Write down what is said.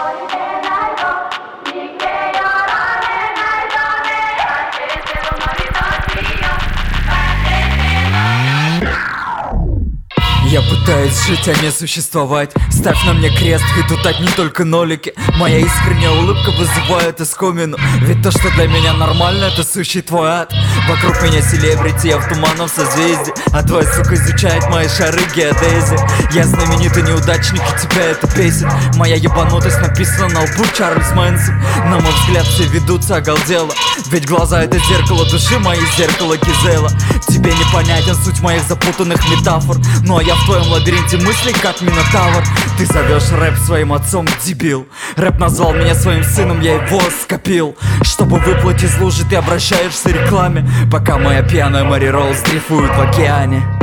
Holiday. Я пытаюсь жить, а не существовать. Ставь на мне крест, и тут одни только нолики. Моя искренняя улыбка вызывает искомину. Ведь то, что для меня нормально, это сущий твой ад. Вокруг меня селебрити, я в туманном созвездии. А твоя сука изучает мои шары геодези Я знаменитый неудачник, и тебя это бесит. Моя ебанутость написана на лбу Чарльз Мэнсон. На мой взгляд все ведутся оголдело Ведь глаза это зеркало души, мои зеркало Гизела. Тебе непонятен суть моих запутанных метафор. Ну а я в твоем лабиринте мыслей как Минотавр. Ты зовешь рэп своим отцом, дебил. Рэп назвал меня своим сыном, я его скопил. Чтобы выплыть из лужи, ты обращаешься рекламе. Пока моя пьяная Мари Роуз дрейфует в океане